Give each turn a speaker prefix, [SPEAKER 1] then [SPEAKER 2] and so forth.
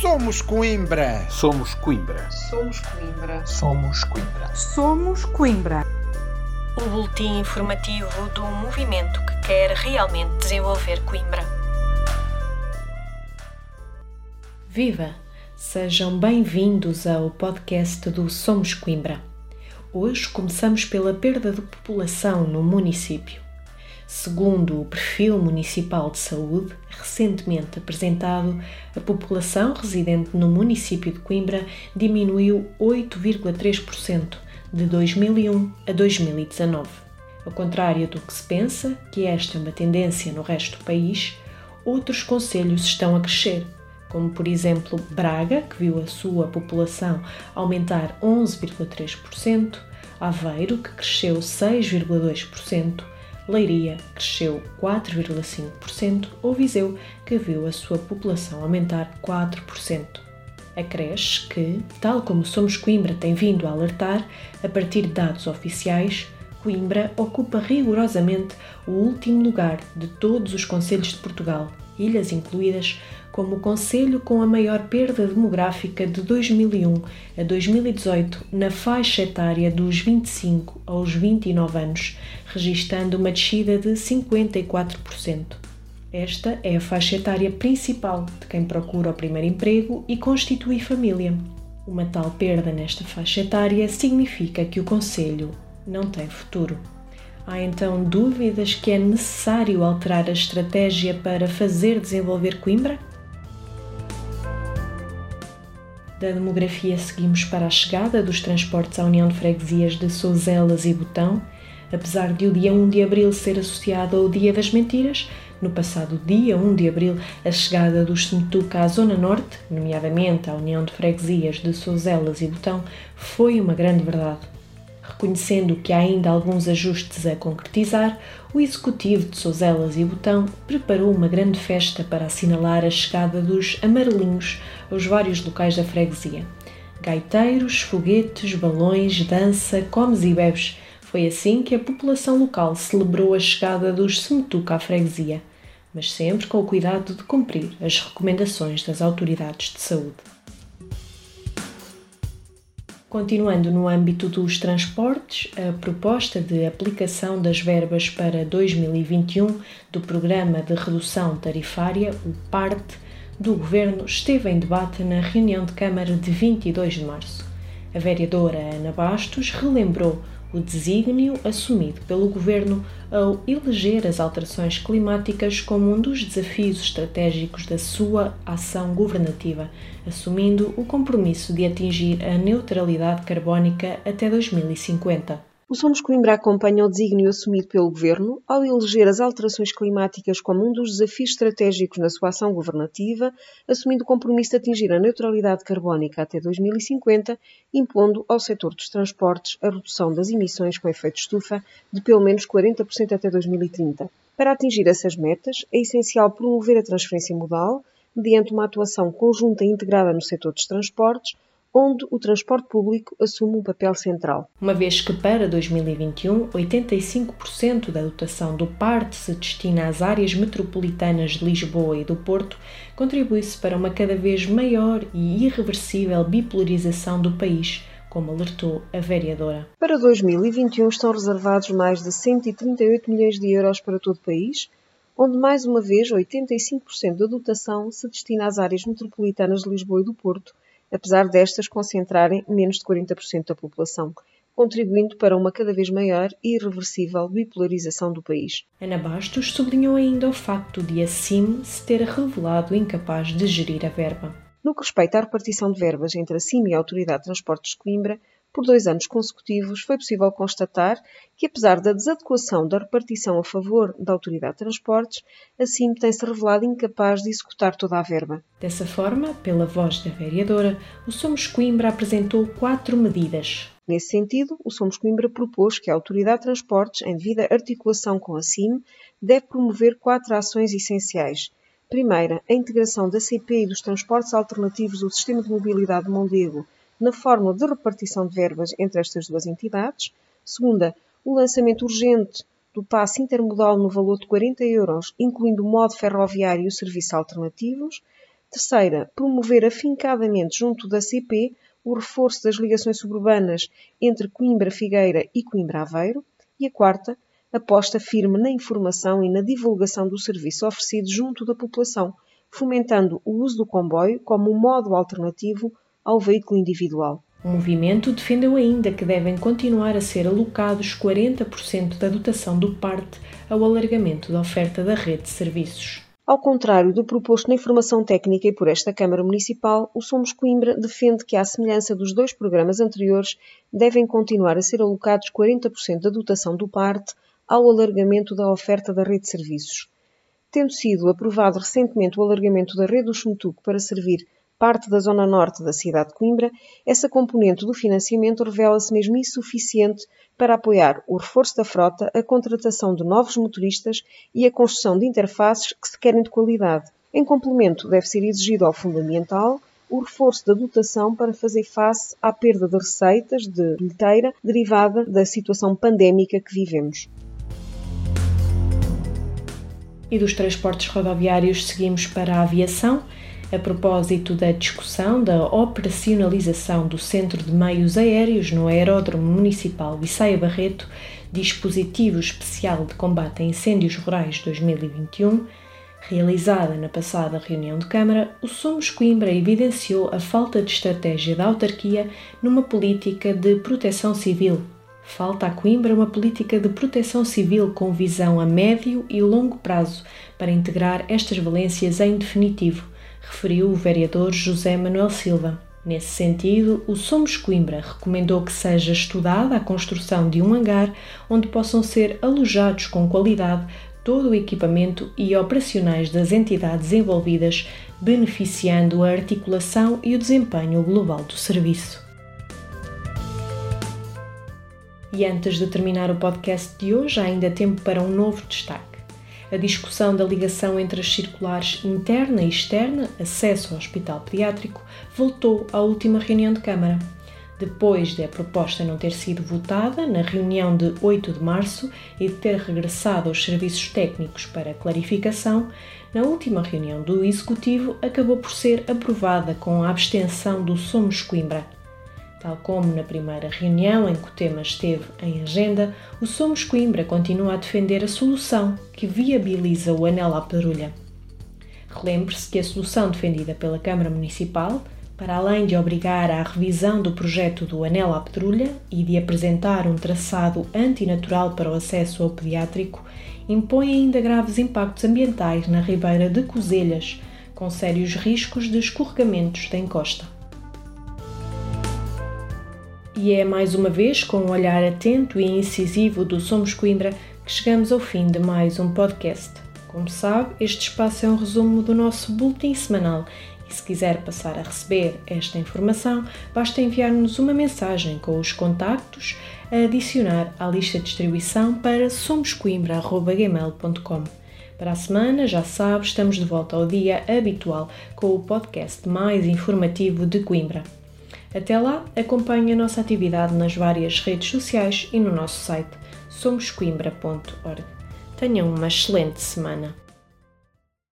[SPEAKER 1] Somos Coimbra.
[SPEAKER 2] Somos Coimbra.
[SPEAKER 3] Somos Coimbra.
[SPEAKER 4] Somos Coimbra.
[SPEAKER 5] Somos Coimbra.
[SPEAKER 6] O boletim informativo do movimento que quer realmente desenvolver Coimbra.
[SPEAKER 7] Viva! Sejam bem-vindos ao podcast do Somos Coimbra. Hoje começamos pela perda de população no município. Segundo o Perfil Municipal de Saúde, recentemente apresentado, a população residente no município de Coimbra diminuiu 8,3% de 2001 a 2019. Ao contrário do que se pensa, que esta é uma tendência no resto do país, outros conselhos estão a crescer, como por exemplo Braga, que viu a sua população aumentar 11,3%, Aveiro, que cresceu 6,2%, Leiria cresceu 4,5% ou Viseu, que viu a sua população aumentar 4%. Acresce que, tal como Somos Coimbra tem vindo a alertar, a partir de dados oficiais, Coimbra ocupa rigorosamente o último lugar de todos os conselhos de Portugal, ilhas incluídas, como o conselho com a maior perda demográfica de 2001 a 2018 na faixa etária dos 25 aos 29 anos, registando uma descida de 54%. Esta é a faixa etária principal de quem procura o primeiro emprego e constitui família. Uma tal perda nesta faixa etária significa que o Conselho não tem futuro. Há então dúvidas que é necessário alterar a estratégia para fazer desenvolver Coimbra? Da demografia seguimos para a chegada dos transportes à União de Freguesias de Souzelas e Botão. Apesar de o dia 1 de abril ser associado ao Dia das Mentiras, no passado dia 1 de abril, a chegada dos Semetuca à Zona Norte, nomeadamente à União de Freguesias de Souzelas e Botão, foi uma grande verdade. Reconhecendo que há ainda alguns ajustes a concretizar, o Executivo de Souzelas e Botão preparou uma grande festa para assinalar a chegada dos amarelinhos aos vários locais da freguesia. Gaiteiros, foguetes, balões, dança, comes e bebes. Foi assim que a população local celebrou a chegada dos Semetuca à freguesia, mas sempre com o cuidado de cumprir as recomendações das autoridades de saúde. Continuando no âmbito dos transportes, a proposta de aplicação das verbas para 2021 do Programa de Redução Tarifária, o PART, do Governo esteve em debate na reunião de Câmara de 22 de março. A vereadora Ana Bastos relembrou o desígnio assumido pelo Governo ao eleger as alterações climáticas como um dos desafios estratégicos da sua ação governativa, assumindo o compromisso de atingir a neutralidade carbónica até 2050.
[SPEAKER 3] O Somos Coimbra acompanha o desígnio assumido pelo Governo ao eleger as alterações climáticas como um dos desafios estratégicos na sua ação governativa, assumindo o compromisso de atingir a neutralidade carbónica até 2050, impondo ao setor dos transportes a redução das emissões com efeito estufa de pelo menos 40% até 2030. Para atingir essas metas, é essencial promover a transferência modal, mediante uma atuação conjunta e integrada no setor dos transportes, onde o transporte público assume um papel central.
[SPEAKER 7] Uma vez que para 2021 85% da dotação do PART se destina às áreas metropolitanas de Lisboa e do Porto, contribui-se para uma cada vez maior e irreversível bipolarização do país, como alertou a vereadora.
[SPEAKER 3] Para 2021 estão reservados mais de 138 milhões de euros para todo o país, onde mais uma vez 85% da dotação se destina às áreas metropolitanas de Lisboa e do Porto, apesar destas concentrarem menos de 40% da população, contribuindo para uma cada vez maior e irreversível bipolarização do país.
[SPEAKER 7] Ana Bastos sublinhou ainda o facto de a CIM se ter revelado incapaz de gerir a verba.
[SPEAKER 3] No que respeita à repartição de verbas entre a CIM e a Autoridade de Transportes de Coimbra, por dois anos consecutivos, foi possível constatar que, apesar da desadequação da repartição a favor da Autoridade de Transportes, a CIM tem-se revelado incapaz de executar toda a verba.
[SPEAKER 7] Dessa forma, pela voz da vereadora, o Somos Coimbra apresentou quatro medidas.
[SPEAKER 3] Nesse sentido, o Somos Coimbra propôs que a Autoridade de Transportes, em devida articulação com a CIM, deve promover quatro ações essenciais. Primeira, a integração da CP e dos transportes alternativos do Sistema de Mobilidade de Mondego na fórmula de repartição de verbas entre estas duas entidades. Segunda, o lançamento urgente do passe intermodal no valor de 40 euros, incluindo o modo ferroviário e o serviço alternativos. Terceira, promover afincadamente junto da CP o reforço das ligações suburbanas entre Coimbra Figueira e Coimbra Aveiro. E a quarta, aposta firme na informação e na divulgação do serviço oferecido junto da população, fomentando o uso do comboio como um modo alternativo ao veículo individual.
[SPEAKER 7] O movimento defendeu ainda que devem continuar a ser alocados 40% da dotação do PARTE ao alargamento da oferta da rede de serviços.
[SPEAKER 3] Ao contrário do proposto na informação técnica e por esta Câmara Municipal, o Somos Coimbra defende que, à semelhança dos dois programas anteriores, devem continuar a ser alocados 40% da dotação do PARTE ao alargamento da oferta da rede de serviços. Tendo sido aprovado recentemente o alargamento da rede do Chuntuc para servir parte da zona norte da cidade de Coimbra, essa componente do financiamento revela-se mesmo insuficiente para apoiar o reforço da frota, a contratação de novos motoristas e a construção de interfaces que se querem de qualidade. Em complemento, deve ser exigido ao fundamental o reforço da dotação para fazer face à perda de receitas de bilheteira derivada da situação pandémica que vivemos.
[SPEAKER 7] E dos transportes rodoviários seguimos para a aviação a propósito da discussão da operacionalização do Centro de Meios Aéreos no Aeródromo Municipal Viceia Barreto, dispositivo especial de combate a incêndios rurais 2021, realizada na passada reunião de Câmara, o Somos Coimbra evidenciou a falta de estratégia da autarquia numa política de proteção civil. Falta a Coimbra uma política de proteção civil com visão a médio e longo prazo para integrar estas valências em definitivo referiu o vereador José Manuel Silva. Nesse sentido, o Somos Coimbra recomendou que seja estudada a construção de um hangar onde possam ser alojados com qualidade todo o equipamento e operacionais das entidades envolvidas, beneficiando a articulação e o desempenho global do serviço. E antes de terminar o podcast de hoje, há ainda tempo para um novo destaque a discussão da ligação entre as circulares interna e externa, acesso ao hospital pediátrico, voltou à última reunião de Câmara. Depois de a proposta não ter sido votada na reunião de 8 de março e de ter regressado aos serviços técnicos para clarificação, na última reunião do Executivo acabou por ser aprovada com a abstenção do Somos Coimbra. Tal como na primeira reunião em que o tema esteve em agenda, o Somos Coimbra continua a defender a solução que viabiliza o anel à pedrulha. Relembre-se que a solução defendida pela Câmara Municipal, para além de obrigar à revisão do projeto do anel à pedrulha e de apresentar um traçado antinatural para o acesso ao pediátrico, impõe ainda graves impactos ambientais na ribeira de Cozelhas, com sérios riscos de escorregamentos da encosta. E é mais uma vez com um olhar atento e incisivo do Somos Coimbra que chegamos ao fim de mais um podcast. Como sabe, este espaço é um resumo do nosso boletim semanal e se quiser passar a receber esta informação, basta enviar-nos uma mensagem com os contactos a adicionar à lista de distribuição para somoscoimbra.gmail.com. Para a semana, já sabe, estamos de volta ao dia habitual com o podcast mais informativo de Coimbra. Até lá, acompanhe a nossa atividade nas várias redes sociais e no nosso site somoscoimbra.org. Tenham uma excelente semana.